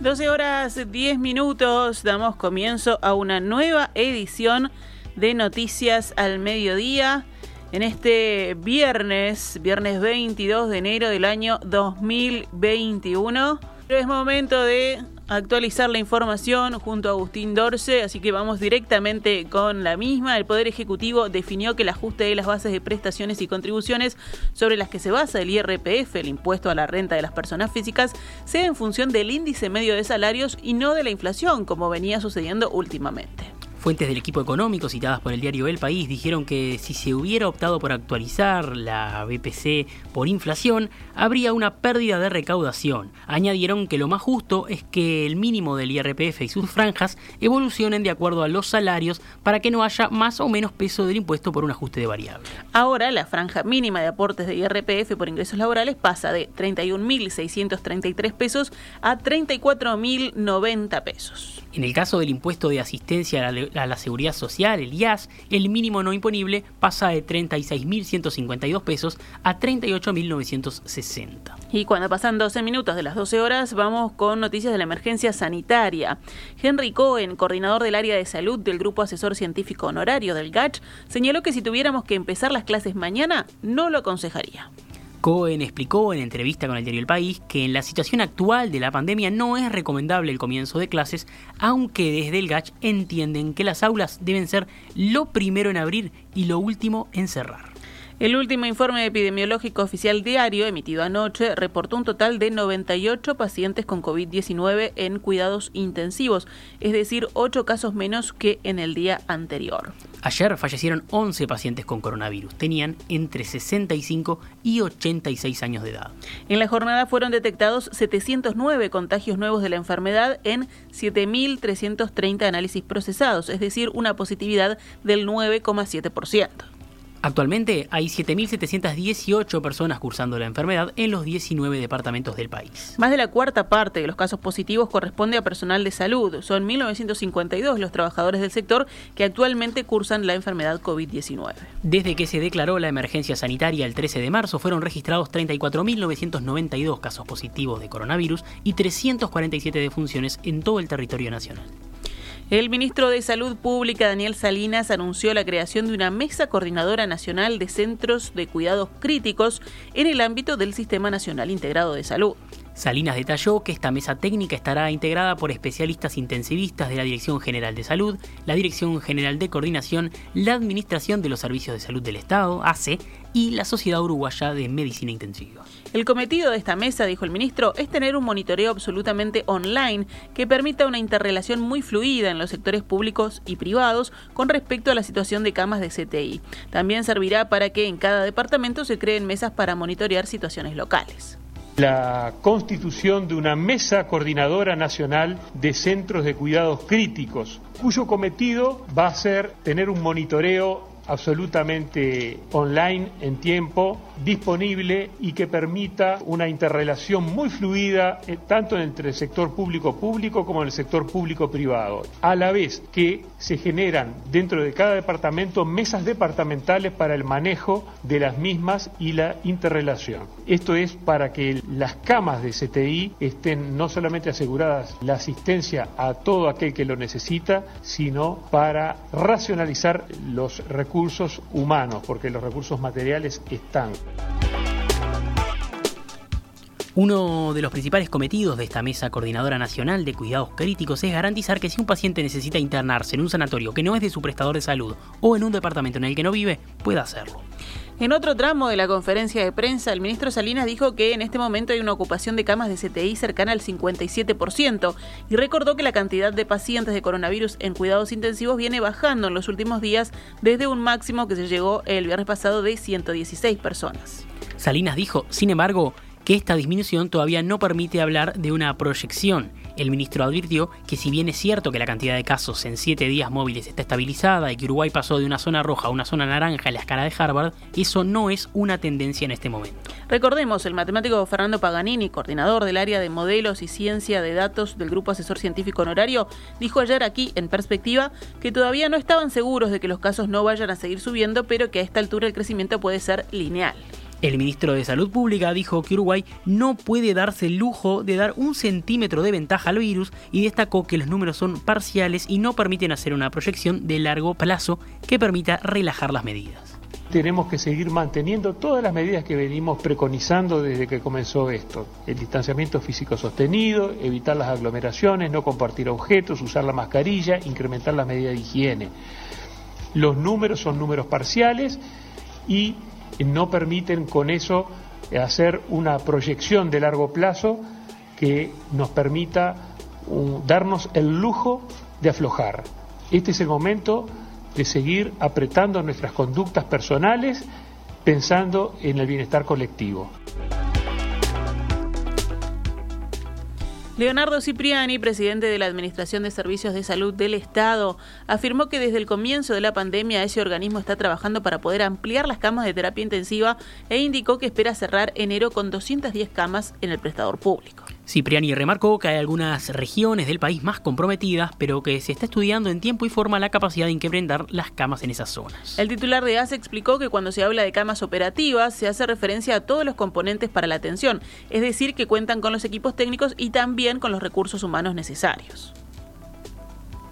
12 horas 10 minutos, damos comienzo a una nueva edición de Noticias al Mediodía en este viernes, viernes 22 de enero del año 2021. Es momento de actualizar la información junto a Agustín Dorce, así que vamos directamente con la misma. El Poder Ejecutivo definió que el ajuste de las bases de prestaciones y contribuciones sobre las que se basa el IRPF, el impuesto a la renta de las personas físicas, sea en función del índice medio de salarios y no de la inflación, como venía sucediendo últimamente. Fuentes del equipo económico citadas por el diario El País dijeron que si se hubiera optado por actualizar la BPC por inflación, habría una pérdida de recaudación. Añadieron que lo más justo es que el mínimo del IRPF y sus franjas evolucionen de acuerdo a los salarios para que no haya más o menos peso del impuesto por un ajuste de variable. Ahora, la franja mínima de aportes de IRPF por ingresos laborales pasa de 31.633 pesos a 34.090 pesos. En el caso del impuesto de asistencia a la a la Seguridad Social, el IAS, el mínimo no imponible pasa de 36.152 pesos a 38.960. Y cuando pasan 12 minutos de las 12 horas, vamos con noticias de la emergencia sanitaria. Henry Cohen, coordinador del área de salud del Grupo Asesor Científico Honorario del GACH, señaló que si tuviéramos que empezar las clases mañana, no lo aconsejaría. Cohen explicó en entrevista con el diario El País que en la situación actual de la pandemia no es recomendable el comienzo de clases, aunque desde el GACH entienden que las aulas deben ser lo primero en abrir y lo último en cerrar. El último informe epidemiológico oficial diario emitido anoche reportó un total de 98 pacientes con COVID-19 en cuidados intensivos, es decir, 8 casos menos que en el día anterior. Ayer fallecieron 11 pacientes con coronavirus. Tenían entre 65 y 86 años de edad. En la jornada fueron detectados 709 contagios nuevos de la enfermedad en 7.330 análisis procesados, es decir, una positividad del 9,7%. Actualmente hay 7.718 personas cursando la enfermedad en los 19 departamentos del país. Más de la cuarta parte de los casos positivos corresponde a personal de salud. Son 1.952 los trabajadores del sector que actualmente cursan la enfermedad COVID-19. Desde que se declaró la emergencia sanitaria el 13 de marzo fueron registrados 34.992 casos positivos de coronavirus y 347 defunciones en todo el territorio nacional. El ministro de Salud Pública, Daniel Salinas, anunció la creación de una mesa coordinadora nacional de centros de cuidados críticos en el ámbito del Sistema Nacional Integrado de Salud. Salinas detalló que esta mesa técnica estará integrada por especialistas intensivistas de la Dirección General de Salud, la Dirección General de Coordinación, la Administración de los Servicios de Salud del Estado, ACE, y la Sociedad Uruguaya de Medicina Intensiva. El cometido de esta mesa, dijo el ministro, es tener un monitoreo absolutamente online que permita una interrelación muy fluida en los sectores públicos y privados con respecto a la situación de camas de CTI. También servirá para que en cada departamento se creen mesas para monitorear situaciones locales la constitución de una mesa coordinadora nacional de centros de cuidados críticos, cuyo cometido va a ser tener un monitoreo absolutamente online en tiempo, disponible y que permita una interrelación muy fluida eh, tanto entre el sector público-público como en el sector público-privado, a la vez que se generan dentro de cada departamento mesas departamentales para el manejo de las mismas y la interrelación. Esto es para que las camas de CTI estén no solamente aseguradas la asistencia a todo aquel que lo necesita, sino para racionalizar los recursos humanos, porque los recursos materiales están. Uno de los principales cometidos de esta Mesa Coordinadora Nacional de Cuidados Críticos es garantizar que si un paciente necesita internarse en un sanatorio que no es de su prestador de salud o en un departamento en el que no vive, pueda hacerlo. En otro tramo de la conferencia de prensa, el ministro Salinas dijo que en este momento hay una ocupación de camas de CTI cercana al 57% y recordó que la cantidad de pacientes de coronavirus en cuidados intensivos viene bajando en los últimos días desde un máximo que se llegó el viernes pasado de 116 personas. Salinas dijo, sin embargo, que esta disminución todavía no permite hablar de una proyección. El ministro advirtió que si bien es cierto que la cantidad de casos en siete días móviles está estabilizada y que Uruguay pasó de una zona roja a una zona naranja en la escala de Harvard, eso no es una tendencia en este momento. Recordemos, el matemático Fernando Paganini, coordinador del área de modelos y ciencia de datos del Grupo Asesor Científico Honorario, dijo ayer aquí, en perspectiva, que todavía no estaban seguros de que los casos no vayan a seguir subiendo, pero que a esta altura el crecimiento puede ser lineal. El ministro de Salud Pública dijo que Uruguay no puede darse el lujo de dar un centímetro de ventaja al virus y destacó que los números son parciales y no permiten hacer una proyección de largo plazo que permita relajar las medidas. Tenemos que seguir manteniendo todas las medidas que venimos preconizando desde que comenzó esto. El distanciamiento físico sostenido, evitar las aglomeraciones, no compartir objetos, usar la mascarilla, incrementar las medidas de higiene. Los números son números parciales y no permiten con eso hacer una proyección de largo plazo que nos permita darnos el lujo de aflojar. Este es el momento de seguir apretando nuestras conductas personales pensando en el bienestar colectivo. Leonardo Cipriani, presidente de la Administración de Servicios de Salud del Estado, afirmó que desde el comienzo de la pandemia ese organismo está trabajando para poder ampliar las camas de terapia intensiva e indicó que espera cerrar enero con 210 camas en el prestador público. Cipriani remarcó que hay algunas regiones del país más comprometidas, pero que se está estudiando en tiempo y forma la capacidad de incrementar las camas en esas zonas. El titular de ASE explicó que cuando se habla de camas operativas se hace referencia a todos los componentes para la atención, es decir, que cuentan con los equipos técnicos y también con los recursos humanos necesarios.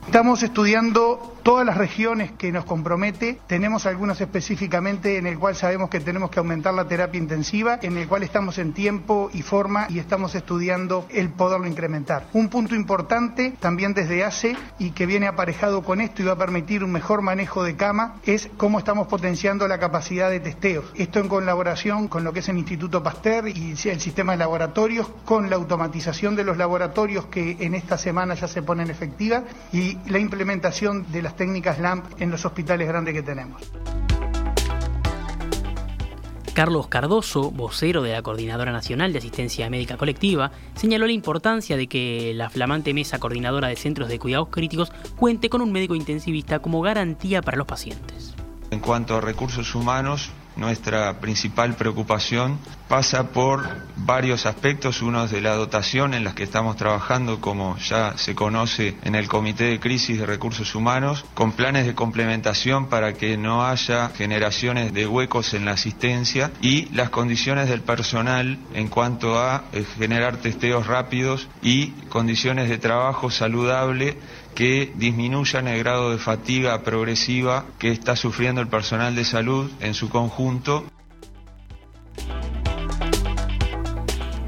Estamos estudiando todas las regiones que nos compromete. Tenemos algunas específicamente en el cual sabemos que tenemos que aumentar la terapia intensiva, en el cual estamos en tiempo y forma y estamos estudiando el poderlo incrementar. Un punto importante también desde ACE y que viene aparejado con esto y va a permitir un mejor manejo de cama es cómo estamos potenciando la capacidad de testeos. Esto en colaboración con lo que es el Instituto Pasteur y el sistema de laboratorios, con la automatización de los laboratorios que en esta semana ya se ponen efectivas y la implementación de las técnicas LAMP en los hospitales grandes que tenemos. Carlos Cardoso, vocero de la Coordinadora Nacional de Asistencia Médica Colectiva, señaló la importancia de que la flamante mesa coordinadora de centros de cuidados críticos cuente con un médico intensivista como garantía para los pacientes. En cuanto a recursos humanos, nuestra principal preocupación pasa por varios aspectos. Uno es de la dotación en las que estamos trabajando, como ya se conoce en el Comité de Crisis de Recursos Humanos, con planes de complementación para que no haya generaciones de huecos en la asistencia y las condiciones del personal en cuanto a eh, generar testeos rápidos y condiciones de trabajo saludable que disminuyan el grado de fatiga progresiva que está sufriendo el personal de salud en su conjunto.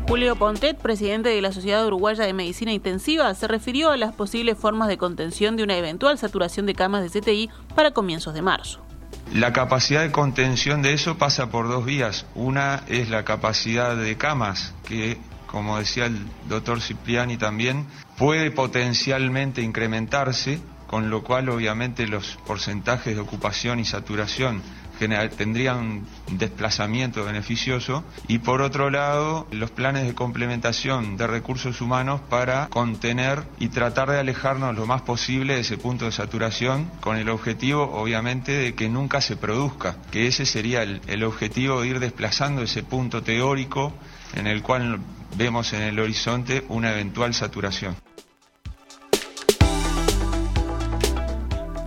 Julio Pontet, presidente de la Sociedad Uruguaya de Medicina Intensiva, se refirió a las posibles formas de contención de una eventual saturación de camas de CTI para comienzos de marzo. La capacidad de contención de eso pasa por dos vías. Una es la capacidad de camas, que como decía el doctor Cipriani también, puede potencialmente incrementarse, con lo cual obviamente los porcentajes de ocupación y saturación tendrían un desplazamiento beneficioso y por otro lado los planes de complementación de recursos humanos para contener y tratar de alejarnos lo más posible de ese punto de saturación con el objetivo obviamente de que nunca se produzca, que ese sería el, el objetivo de ir desplazando ese punto teórico en el cual vemos en el horizonte una eventual saturación.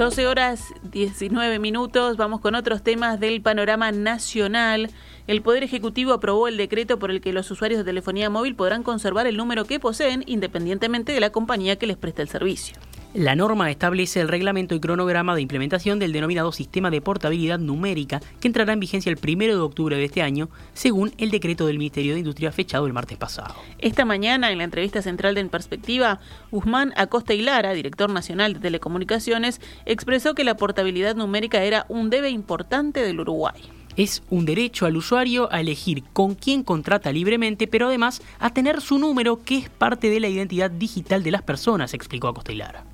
12 horas 19 minutos, vamos con otros temas del panorama nacional. El Poder Ejecutivo aprobó el decreto por el que los usuarios de telefonía móvil podrán conservar el número que poseen independientemente de la compañía que les preste el servicio. La norma establece el reglamento y cronograma de implementación del denominado Sistema de Portabilidad Numérica, que entrará en vigencia el 1 de octubre de este año, según el decreto del Ministerio de Industria fechado el martes pasado. Esta mañana, en la entrevista central de En Perspectiva, Guzmán Acosta y Lara, director nacional de Telecomunicaciones, expresó que la portabilidad numérica era un debe importante del Uruguay. Es un derecho al usuario a elegir con quién contrata libremente, pero además a tener su número, que es parte de la identidad digital de las personas, explicó Acosta y Lara.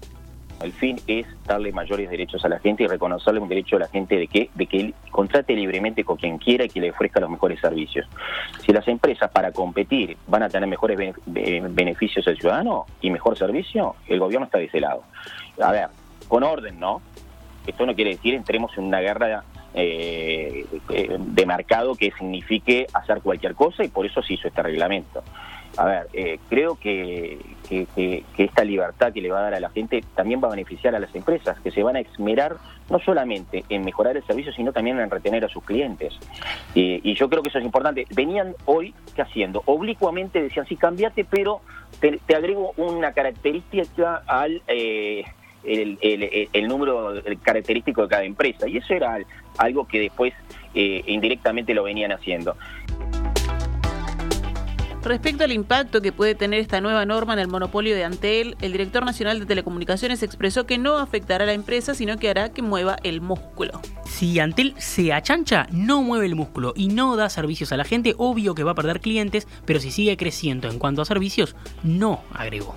El fin es darle mayores derechos a la gente y reconocerle un derecho a la gente de que, de que él contrate libremente con quien quiera y que le ofrezca los mejores servicios. Si las empresas para competir van a tener mejores beneficios al ciudadano y mejor servicio, el gobierno está de ese lado. A ver, con orden, ¿no? Esto no quiere decir entremos en una guerra eh, de mercado que signifique hacer cualquier cosa y por eso se hizo este reglamento. A ver, eh, creo que, que, esta libertad que le va a dar a la gente también va a beneficiar a las empresas, que se van a esmerar no solamente en mejorar el servicio, sino también en retener a sus clientes. y yo creo que eso es importante. Venían hoy, ¿qué haciendo? Oblicuamente decían, sí, cambiate, pero te, agrego una característica al... Eh, el, el, número característico de cada empresa. Y eso era algo que después eh, indirectamente lo venían haciendo. Respecto al impacto que puede tener esta nueva norma en el monopolio de Antel, el director nacional de telecomunicaciones expresó que no afectará a la empresa, sino que hará que mueva el músculo. Si Antel se achancha, no mueve el músculo y no da servicios a la gente, obvio que va a perder clientes, pero si sigue creciendo en cuanto a servicios, no agregó.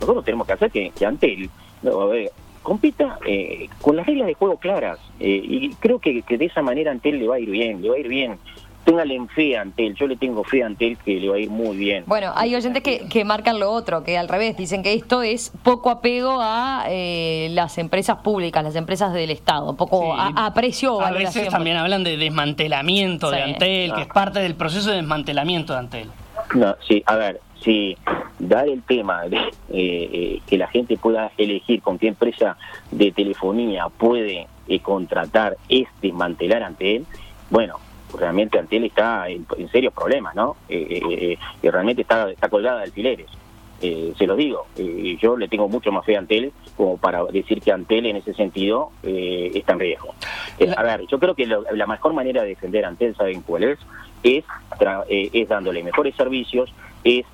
Nosotros tenemos que hacer que, Antel compita eh, con las reglas de juego claras eh, y creo que, que de esa manera Antel le va a ir bien, le va a ir bien téngale en fe a Antel, yo le tengo fe a Antel que le va a ir muy bien. Bueno, hay oyentes que, que marcan lo otro, que al revés, dicen que esto es poco apego a eh, las empresas públicas, las empresas del Estado, poco a, aprecio A veces también hablan de desmantelamiento de Antel, que es parte del proceso de desmantelamiento de Antel. No, sí, a ver, si dar el tema de eh, eh, que la gente pueda elegir con qué empresa de telefonía puede contratar es desmantelar Antel, bueno, realmente Antel está en, serios problemas, ¿no? Eh, eh, eh realmente está, está colgada de alfileres. Eh, se lo digo, yo le tengo mucho más fe a Antel como para decir que Antel en ese sentido está en riesgo. a ver, yo creo que la mejor manera de defender a Antel, ¿saben cuál es? Es, es dándole mejores servicios, es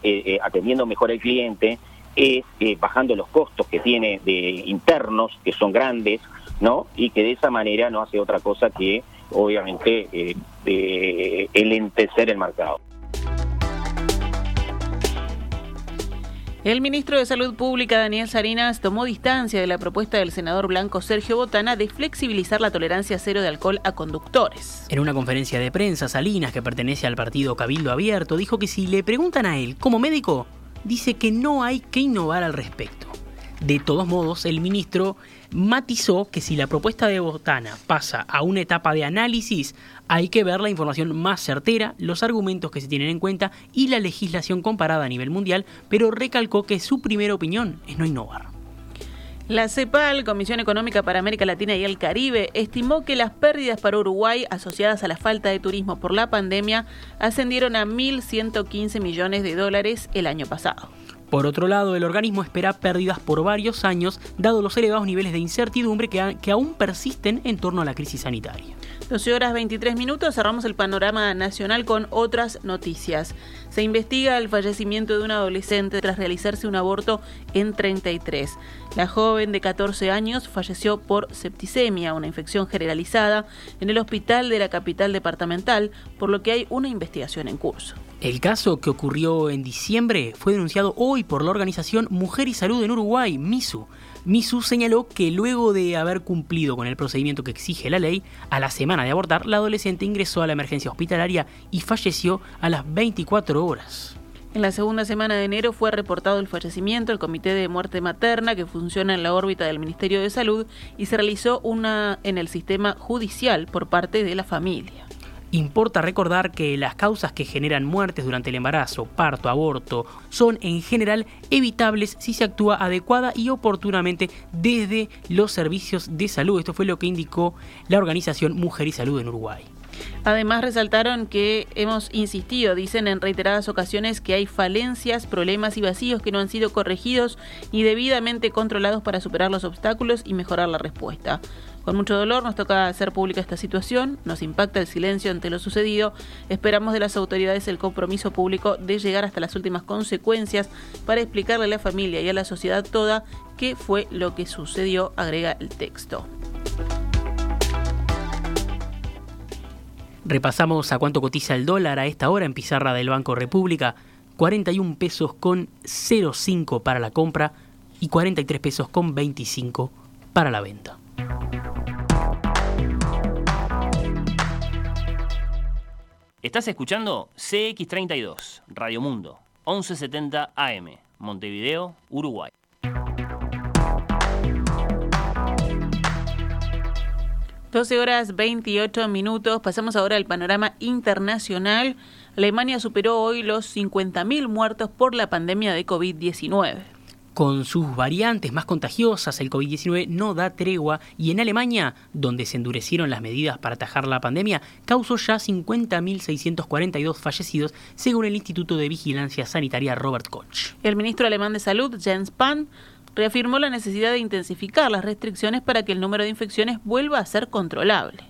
atendiendo mejor al cliente, es bajando los costos que tiene de internos, que son grandes, ¿no? Y que de esa manera no hace otra cosa que obviamente eh, el entecer el mercado. El ministro de Salud Pública, Daniel Sarinas, tomó distancia de la propuesta del senador blanco Sergio Botana de flexibilizar la tolerancia cero de alcohol a conductores. En una conferencia de prensa, Salinas, que pertenece al partido Cabildo Abierto, dijo que si le preguntan a él como médico, dice que no hay que innovar al respecto. De todos modos, el ministro matizó que si la propuesta de Botana pasa a una etapa de análisis, hay que ver la información más certera, los argumentos que se tienen en cuenta y la legislación comparada a nivel mundial, pero recalcó que su primera opinión es no innovar. La CEPAL, Comisión Económica para América Latina y el Caribe, estimó que las pérdidas para Uruguay asociadas a la falta de turismo por la pandemia ascendieron a 1.115 millones de dólares el año pasado. Por otro lado, el organismo espera pérdidas por varios años, dado los elevados niveles de incertidumbre que, aún persisten en torno a la crisis sanitaria. 12 horas 23 minutos, cerramos el panorama nacional con otras noticias. Se investiga el fallecimiento de un adolescente tras realizarse un aborto en 33. La joven de 14 años falleció por septicemia, una infección generalizada, en el hospital de la capital departamental, por lo que hay una investigación en curso. El caso que ocurrió en diciembre fue denunciado hoy por la organización Mujer y Salud en Uruguay, MISU. MISU señaló que luego de haber cumplido con el procedimiento que exige la ley, a la semana de abortar, la adolescente ingresó a la emergencia hospitalaria y falleció a las 24 horas. En la segunda semana de enero fue reportado el fallecimiento del Comité de Muerte Materna que funciona en la órbita del Ministerio de Salud y se realizó una en el sistema judicial por parte de la familia. Importa recordar que las causas que generan muertes durante el embarazo, parto, aborto, son en general evitables si se actúa adecuada y oportunamente desde los servicios de salud. Esto fue lo que indicó la organización Mujer y Salud en Uruguay. Además resaltaron que hemos insistido, dicen en reiteradas ocasiones, que hay falencias, problemas y vacíos que no han sido corregidos y debidamente controlados para superar los obstáculos y mejorar la respuesta. Con mucho dolor nos toca hacer pública esta situación, nos impacta el silencio ante lo sucedido, esperamos de las autoridades el compromiso público de llegar hasta las últimas consecuencias para explicarle a la familia y a la sociedad toda qué fue lo que sucedió, agrega el texto. Repasamos a cuánto cotiza el dólar a esta hora en pizarra del Banco República. 41 pesos con 0,5 para la compra y 43 pesos con 25 para la venta. Estás escuchando CX32, Radio Mundo, 1170 AM, Montevideo, Uruguay. 12 horas 28 minutos. Pasamos ahora al panorama internacional. Alemania superó hoy los 50.000 muertos por la pandemia de COVID-19. Con sus variantes más contagiosas, el COVID-19 no da tregua y en Alemania, donde se endurecieron las medidas para atajar la pandemia, causó ya 50.642 fallecidos, según el Instituto de Vigilancia Sanitaria Robert Koch. El ministro alemán de Salud, Jens Spahn, reafirmó la necesidad de intensificar las restricciones para que el número de infecciones vuelva a ser controlable.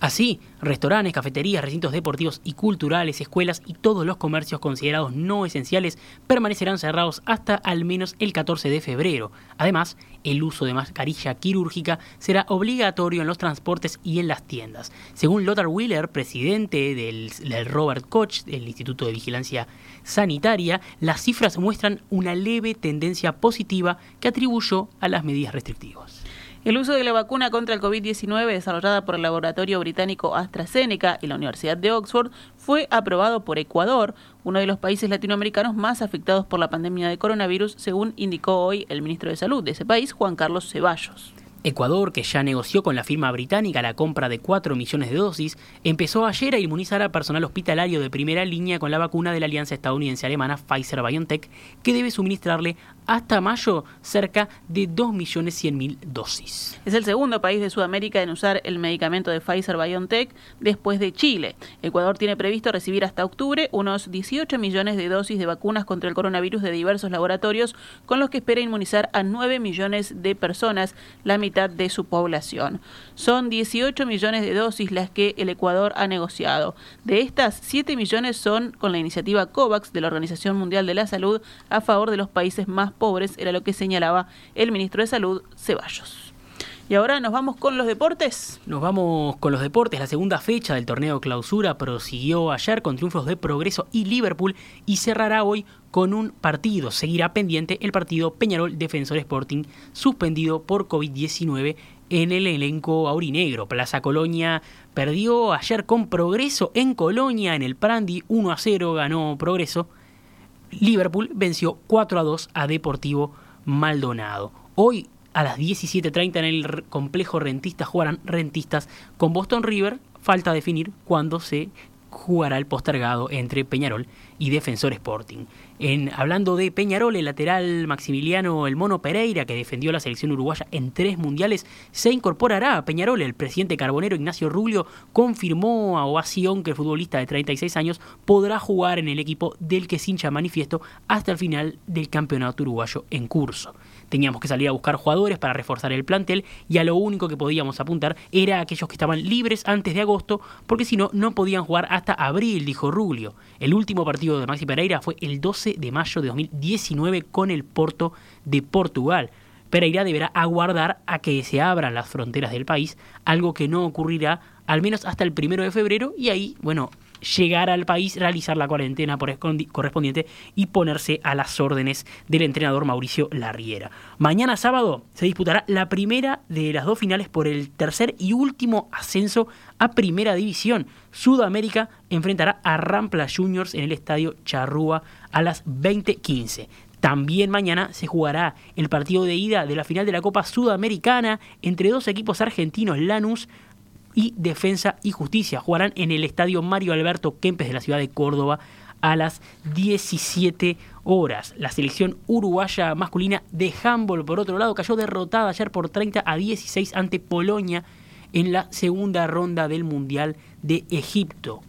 Así, restaurantes, cafeterías, recintos deportivos y culturales, escuelas y todos los comercios considerados no esenciales permanecerán cerrados hasta al menos el 14 de febrero. Además, el uso de mascarilla quirúrgica será obligatorio en los transportes y en las tiendas. Según Lothar Wheeler, presidente del, del Robert Koch, del Instituto de Vigilancia Sanitaria, las cifras muestran una leve tendencia positiva que atribuyó a las medidas restrictivas. El uso de la vacuna contra el COVID-19 desarrollada por el laboratorio británico AstraZeneca y la Universidad de Oxford fue aprobado por Ecuador, uno de los países latinoamericanos más afectados por la pandemia de coronavirus, según indicó hoy el ministro de Salud de ese país, Juan Carlos Ceballos. Ecuador, que ya negoció con la firma británica la compra de 4 millones de dosis, empezó ayer a inmunizar a personal hospitalario de primera línea con la vacuna de la alianza estadounidense-alemana Pfizer-BioNTech, que debe suministrarle hasta mayo cerca de 2.100.000 dosis. Es el segundo país de Sudamérica en usar el medicamento de Pfizer-BioNTech después de Chile. Ecuador tiene previsto recibir hasta octubre unos 18 millones de dosis de vacunas contra el coronavirus de diversos laboratorios, con los que espera inmunizar a 9 millones de personas, la mitad de su población. Son 18 millones de dosis las que el Ecuador ha negociado. De estas, 7 millones son con la iniciativa COVAX de la Organización Mundial de la Salud a favor de los países más pobres, era lo que señalaba el ministro de Salud, Ceballos. Y ahora nos vamos con los deportes. Nos vamos con los deportes. La segunda fecha del torneo clausura prosiguió ayer con triunfos de Progreso y Liverpool y cerrará hoy con un partido. Seguirá pendiente el partido Peñarol Defensor Sporting suspendido por COVID-19 en el elenco aurinegro. Plaza Colonia perdió ayer con Progreso en Colonia en el Prandi 1 a 0 ganó Progreso. Liverpool venció 4 a 2 a Deportivo Maldonado. Hoy a las 17.30 en el complejo rentista jugarán rentistas con Boston River. Falta definir cuándo se jugará el postergado entre Peñarol y Defensor Sporting. En, hablando de Peñarol, el lateral Maximiliano El Mono Pereira, que defendió la selección uruguaya en tres mundiales, se incorporará a Peñarol. El presidente carbonero Ignacio Rubio confirmó a Ovación que el futbolista de 36 años podrá jugar en el equipo del que se hincha manifiesto hasta el final del campeonato uruguayo en curso. Teníamos que salir a buscar jugadores para reforzar el plantel y a lo único que podíamos apuntar era a aquellos que estaban libres antes de agosto, porque si no, no podían jugar hasta abril, dijo Rubio. El último partido de Maxi Pereira fue el 12 de mayo de 2019 con el Porto de Portugal. Pereira deberá aguardar a que se abran las fronteras del país, algo que no ocurrirá al menos hasta el primero de febrero, y ahí, bueno, llegar al país, realizar la cuarentena correspondiente y ponerse a las órdenes del entrenador Mauricio Larriera. Mañana sábado se disputará la primera de las dos finales por el tercer y último ascenso a Primera División. Sudamérica enfrentará a Rampla Juniors en el estadio Charrúa a las 20:15. También mañana se jugará el partido de ida de la final de la Copa Sudamericana entre dos equipos argentinos, Lanús y Defensa y Justicia. Jugarán en el estadio Mario Alberto Kempes de la ciudad de Córdoba a las 17 horas. La selección uruguaya masculina de handball, por otro lado, cayó derrotada ayer por 30 a 16 ante Polonia en la segunda ronda del Mundial de Egipto.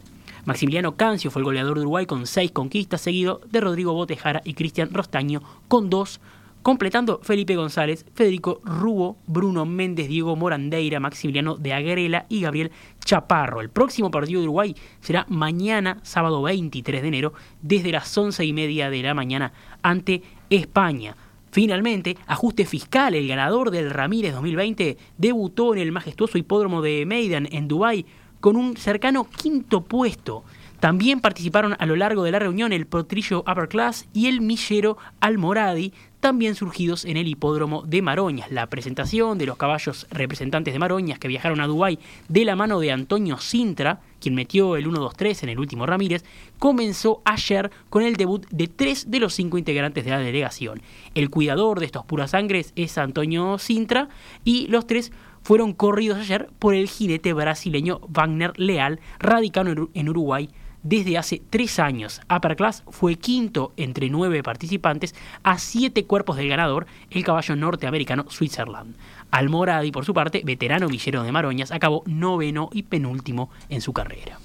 Maximiliano Cancio fue el goleador de Uruguay con seis conquistas, seguido de Rodrigo Botejara y Cristian Rostaño con dos completando Felipe González, Federico Rubo, Bruno Méndez, Diego Morandeira, Maximiliano de Agrela y Gabriel Chaparro. El próximo partido de Uruguay será mañana, sábado 23 de enero, desde las once y media de la mañana ante España. Finalmente, ajuste fiscal, el ganador del Ramírez 2020 debutó en el majestuoso hipódromo de Maidan en Dubái con un cercano quinto puesto. También participaron a lo largo de la reunión el potrillo Upper Class y el millero Almoradi, también surgidos en el hipódromo de Maroñas. La presentación de los caballos representantes de Maroñas que viajaron a Dubái de la mano de Antonio Sintra, quien metió el 1-2-3 en el último Ramírez, comenzó ayer con el debut de tres de los cinco integrantes de la delegación. El cuidador de estos puras sangres es Antonio Sintra y los tres fueron corridos ayer por el jinete brasileño Wagner Leal, radicado en Uruguay desde hace tres años. Upper Class fue quinto entre nueve participantes a siete cuerpos del ganador, el caballo norteamericano Switzerland. Almoradi, por su parte, veterano villero de Maroñas, acabó noveno y penúltimo en su carrera.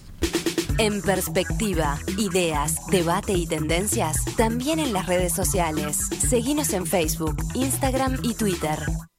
En perspectiva, ideas, debate y tendencias, también en las redes sociales. Seguimos en Facebook, Instagram y Twitter.